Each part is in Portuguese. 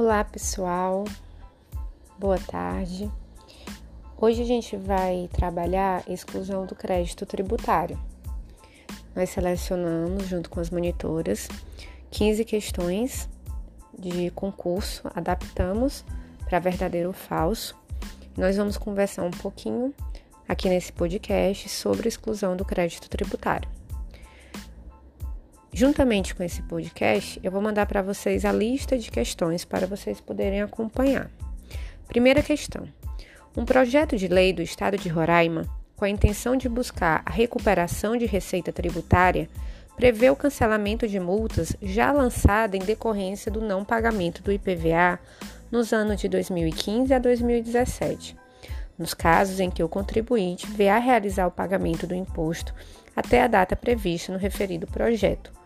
Olá pessoal, boa tarde. Hoje a gente vai trabalhar exclusão do crédito tributário. Nós selecionamos, junto com as monitoras, 15 questões de concurso, adaptamos para verdadeiro ou falso. Nós vamos conversar um pouquinho aqui nesse podcast sobre exclusão do crédito tributário. Juntamente com esse podcast, eu vou mandar para vocês a lista de questões para vocês poderem acompanhar. Primeira questão: um projeto de lei do Estado de Roraima, com a intenção de buscar a recuperação de receita tributária, prevê o cancelamento de multas já lançada em decorrência do não pagamento do IPVA nos anos de 2015 a 2017, nos casos em que o contribuinte vier a realizar o pagamento do imposto até a data prevista no referido projeto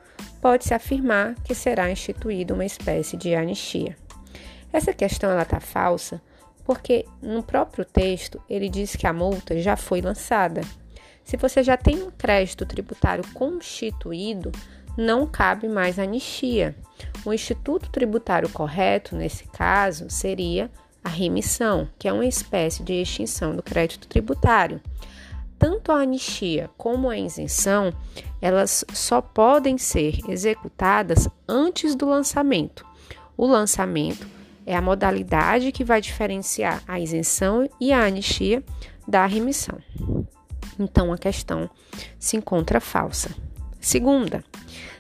pode-se afirmar que será instituída uma espécie de anistia. Essa questão ela está falsa porque no próprio texto ele diz que a multa já foi lançada. Se você já tem um crédito tributário constituído, não cabe mais anistia. O instituto tributário correto, nesse caso, seria a remissão, que é uma espécie de extinção do crédito tributário tanto a anistia como a isenção, elas só podem ser executadas antes do lançamento. O lançamento é a modalidade que vai diferenciar a isenção e a anistia da remissão. Então a questão se encontra falsa. Segunda,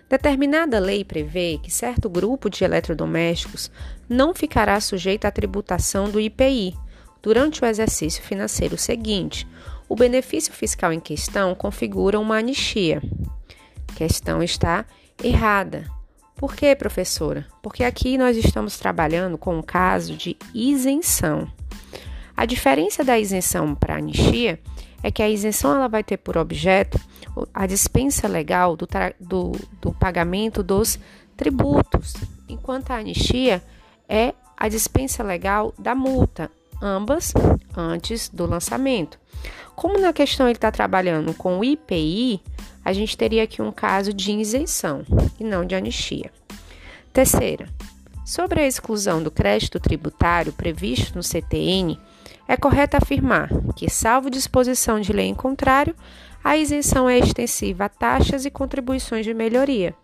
determinada lei prevê que certo grupo de eletrodomésticos não ficará sujeito à tributação do IPI durante o exercício financeiro seguinte, o benefício fiscal em questão configura uma anistia. Questão está errada. Por quê, professora? Porque aqui nós estamos trabalhando com um caso de isenção. A diferença da isenção para a anistia é que a isenção ela vai ter por objeto a dispensa legal do, do, do pagamento dos tributos, enquanto a anistia é a dispensa legal da multa, ambas antes do lançamento. Como na questão ele está trabalhando com o IPI, a gente teria aqui um caso de isenção e não de anistia. Terceira, sobre a exclusão do crédito tributário previsto no CTN, é correto afirmar que, salvo disposição de lei em contrário, a isenção é extensiva a taxas e contribuições de melhoria.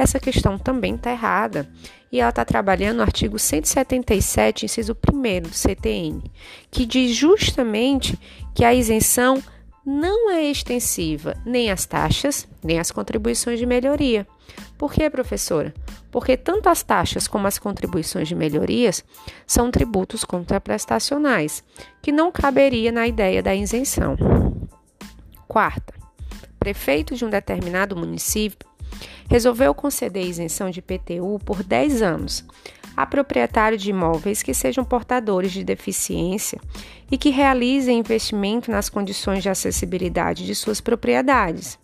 Essa questão também está errada e ela está trabalhando no artigo 177, inciso 1 do CTN, que diz justamente que a isenção não é extensiva nem às taxas, nem às contribuições de melhoria. Por quê, professora? Porque tanto as taxas como as contribuições de melhorias são tributos contraprestacionais, que não caberia na ideia da isenção. Quarta, prefeito de um determinado município resolveu conceder isenção de PTU por 10 anos a proprietário de imóveis que sejam portadores de deficiência e que realizem investimento nas condições de acessibilidade de suas propriedades.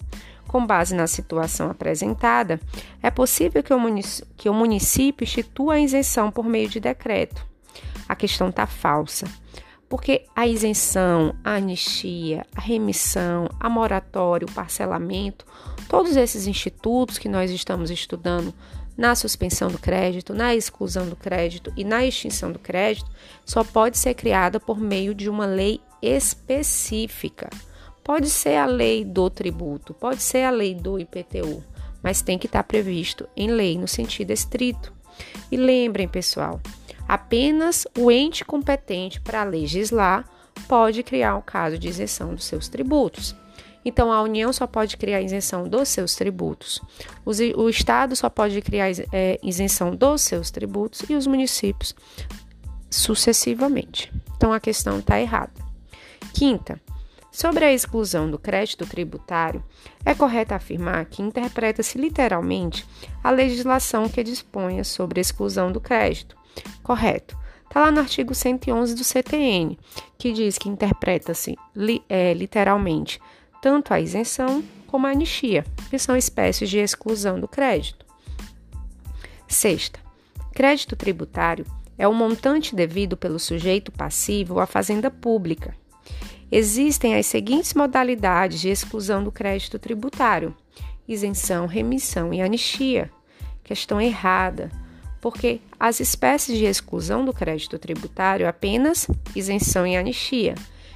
Com base na situação apresentada, é possível que o, município, que o município institua a isenção por meio de decreto. A questão está falsa. Porque a isenção, a anistia, a remissão, a moratório, o parcelamento, todos esses institutos que nós estamos estudando na suspensão do crédito, na exclusão do crédito e na extinção do crédito, só pode ser criada por meio de uma lei específica. Pode ser a lei do tributo, pode ser a lei do IPTU, mas tem que estar previsto em lei no sentido estrito. E lembrem, pessoal, Apenas o ente competente para legislar pode criar um caso de isenção dos seus tributos. Então, a União só pode criar isenção dos seus tributos, o Estado só pode criar é, isenção dos seus tributos e os municípios sucessivamente. Então, a questão está errada. Quinta, sobre a exclusão do crédito tributário, é correto afirmar que interpreta-se literalmente a legislação que disponha sobre a exclusão do crédito Correto. Está lá no artigo 111 do CTN, que diz que interpreta-se li, é, literalmente tanto a isenção como a anistia, que são espécies de exclusão do crédito. Sexta, crédito tributário é o montante devido pelo sujeito passivo à fazenda pública. Existem as seguintes modalidades de exclusão do crédito tributário: isenção, remissão e anistia. Questão errada porque as espécies de exclusão do crédito tributário apenas isenção e anistia,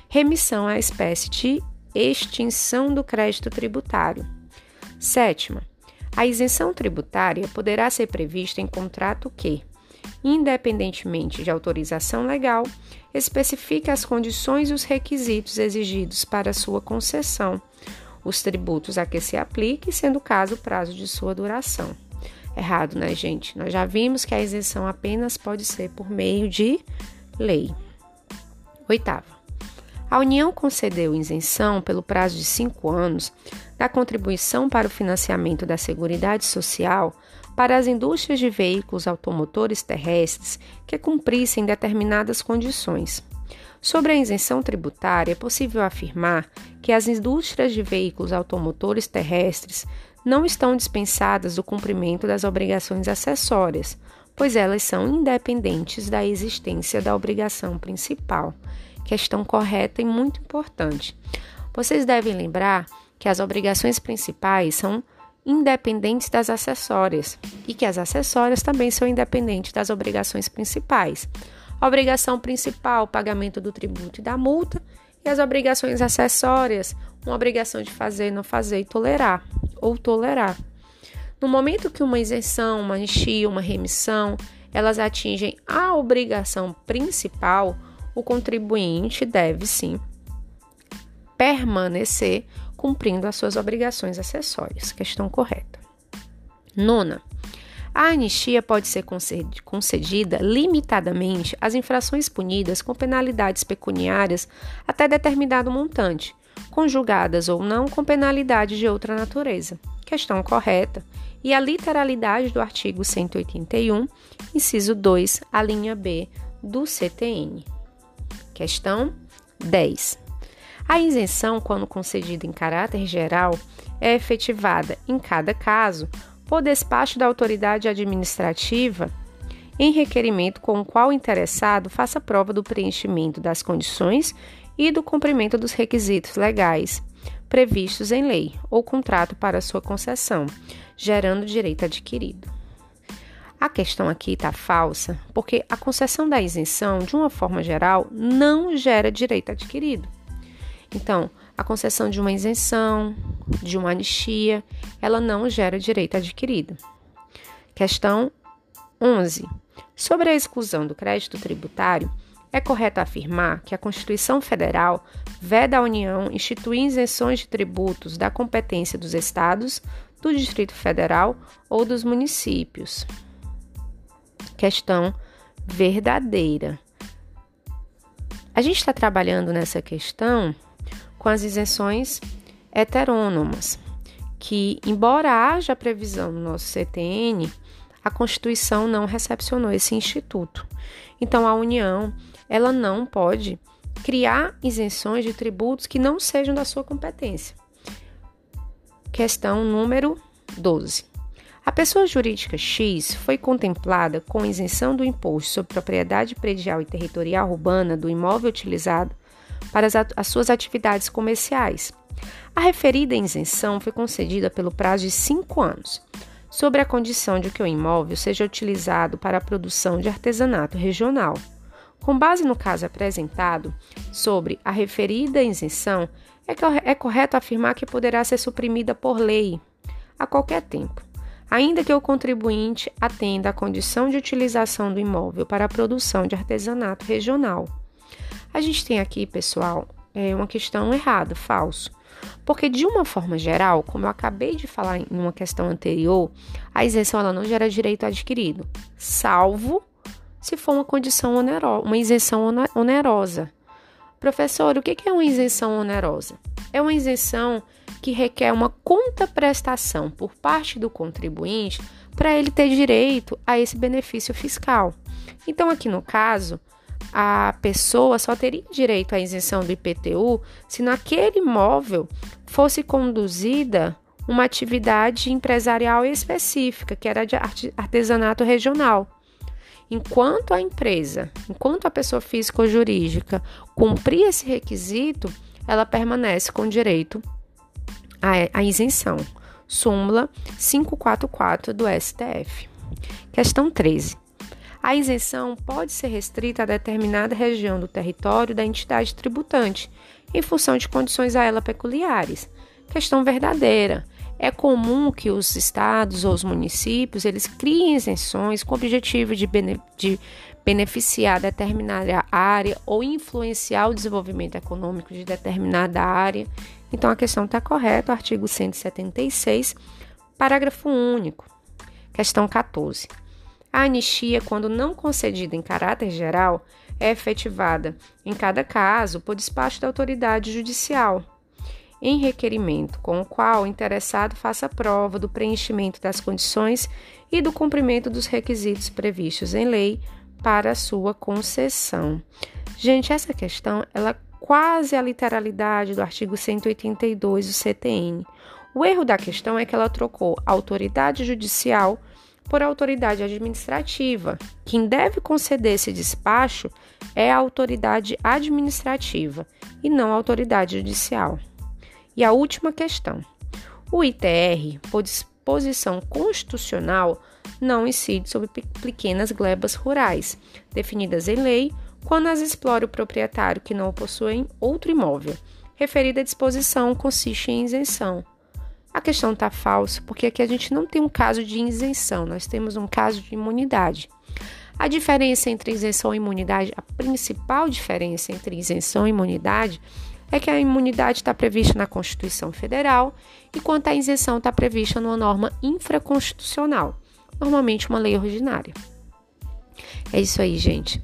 remissão à espécie de extinção do crédito tributário. Sétima, a isenção tributária poderá ser prevista em contrato que, independentemente de autorização legal, especifique as condições e os requisitos exigidos para sua concessão, os tributos a que se aplique, sendo o caso o prazo de sua duração. Errado, né, gente? Nós já vimos que a isenção apenas pode ser por meio de lei. Oitava. A União concedeu isenção pelo prazo de cinco anos da contribuição para o financiamento da Seguridade Social para as indústrias de veículos automotores terrestres que cumprissem determinadas condições. Sobre a isenção tributária, é possível afirmar que as indústrias de veículos automotores terrestres não estão dispensadas do cumprimento das obrigações acessórias, pois elas são independentes da existência da obrigação principal. Questão correta e muito importante. Vocês devem lembrar que as obrigações principais são independentes das acessórias e que as acessórias também são independentes das obrigações principais. Obrigação principal, pagamento do tributo e da multa, e as obrigações acessórias, uma obrigação de fazer, não fazer e tolerar ou tolerar. No momento que uma isenção, uma anistia, uma remissão, elas atingem a obrigação principal, o contribuinte deve sim permanecer cumprindo as suas obrigações acessórias. Questão correta. Nona. A anistia pode ser concedida limitadamente às infrações punidas com penalidades pecuniárias até determinado montante, conjugadas ou não com penalidade de outra natureza. Questão correta. E a literalidade do artigo 181, inciso 2, a linha B do CTN. Questão 10. A isenção, quando concedida em caráter geral, é efetivada, em cada caso, por despacho da autoridade administrativa em requerimento com o qual o interessado faça prova do preenchimento das condições e do cumprimento dos requisitos legais previstos em lei ou contrato para sua concessão, gerando direito adquirido. A questão aqui está falsa, porque a concessão da isenção, de uma forma geral, não gera direito adquirido. Então, a concessão de uma isenção, de uma anistia, ela não gera direito adquirido. Questão 11. Sobre a exclusão do crédito tributário, é correto afirmar que a Constituição Federal veda à União instituir isenções de tributos da competência dos estados, do Distrito Federal ou dos municípios. Questão verdadeira. A gente está trabalhando nessa questão com as isenções heterônomas, que, embora haja previsão no nosso CTN, a Constituição não recepcionou esse instituto. Então, a União ela não pode criar isenções de tributos que não sejam da sua competência. Questão número 12. A pessoa jurídica X foi contemplada com isenção do imposto sobre propriedade predial e territorial urbana do imóvel utilizado para as, as suas atividades comerciais. A referida isenção foi concedida pelo prazo de cinco anos, sobre a condição de que o imóvel seja utilizado para a produção de artesanato regional. Com base no caso apresentado sobre a referida isenção, é, é correto afirmar que poderá ser suprimida por lei a qualquer tempo, ainda que o contribuinte atenda à condição de utilização do imóvel para a produção de artesanato regional. A gente tem aqui, pessoal, é uma questão errada, falso. Porque de uma forma geral, como eu acabei de falar em uma questão anterior, a isenção ela não gera direito adquirido, salvo se for uma condição onerosa, uma isenção onerosa. Professor, o que é uma isenção onerosa? É uma isenção que requer uma contraprestação por parte do contribuinte para ele ter direito a esse benefício fiscal. Então, aqui no caso, a pessoa só teria direito à isenção do IPTU se naquele imóvel fosse conduzida uma atividade empresarial específica, que era de artesanato regional. Enquanto a empresa, enquanto a pessoa física ou jurídica cumprir esse requisito, ela permanece com direito à isenção. Súmula 544 do STF. Questão 13. A isenção pode ser restrita a determinada região do território da entidade tributante, em função de condições a ela peculiares. Questão verdadeira. É comum que os estados ou os municípios eles criem isenções com o objetivo de, bene de beneficiar determinada área ou influenciar o desenvolvimento econômico de determinada área. Então a questão está correta, artigo 176, parágrafo único. Questão 14. A anistia, quando não concedida em caráter geral, é efetivada, em cada caso, por despacho da autoridade judicial, em requerimento com o qual o interessado faça prova do preenchimento das condições e do cumprimento dos requisitos previstos em lei para a sua concessão. Gente, essa questão ela quase a literalidade do artigo 182 do CTN. O erro da questão é que ela trocou autoridade judicial por autoridade administrativa. Quem deve conceder esse despacho é a autoridade administrativa e não a autoridade judicial. E a última questão. O ITR, por disposição constitucional, não incide sobre pequenas glebas rurais, definidas em lei, quando as explora o proprietário que não possui outro imóvel. Referida disposição consiste em isenção. A questão está falsa porque aqui a gente não tem um caso de isenção, nós temos um caso de imunidade. A diferença entre isenção e imunidade, a principal diferença entre isenção e imunidade é que a imunidade está prevista na Constituição Federal, enquanto a isenção está prevista numa norma infraconstitucional, normalmente uma lei ordinária. É isso aí, gente.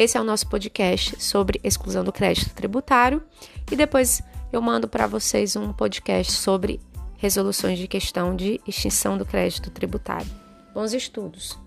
Esse é o nosso podcast sobre exclusão do crédito tributário e depois eu mando para vocês um podcast sobre resoluções de questão de extinção do crédito tributário. Bons estudos!